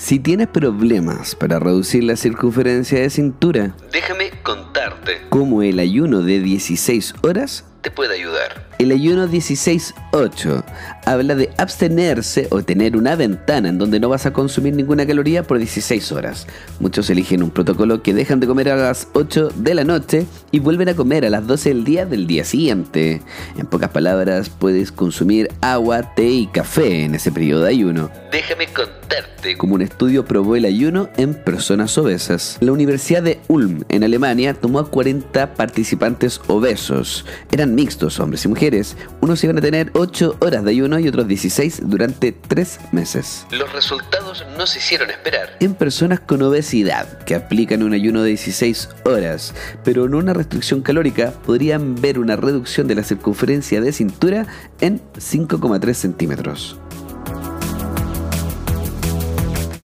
Si tienes problemas para reducir la circunferencia de cintura, Déjame contarte. como el ayuno de 16 horas, Te puede ayudar. el ayuno 16-8 habla de abstenerse o tener una ventana en donde no vas a consumir ninguna caloría por 16 horas. Muchos eligen un protocolo que dejan de comer a las 8 de la noche y vuelven a comer a las 12 del día del día siguiente. En pocas palabras, puedes consumir agua, té y café en ese periodo de ayuno. Déjame contarte. Como un estudio probó el ayuno en personas obesas. La Universidad de Ulm, en Alemania, tomó a 40 participantes obesos. Eran mixtos, hombres y mujeres. Unos iban a tener 8 horas de ayuno y otros 16 durante 3 meses. Los resultados no se hicieron esperar. En personas con obesidad que aplican un ayuno de 16 horas, pero no una restricción calórica, podrían ver una reducción de la circunferencia de cintura en 5,3 centímetros.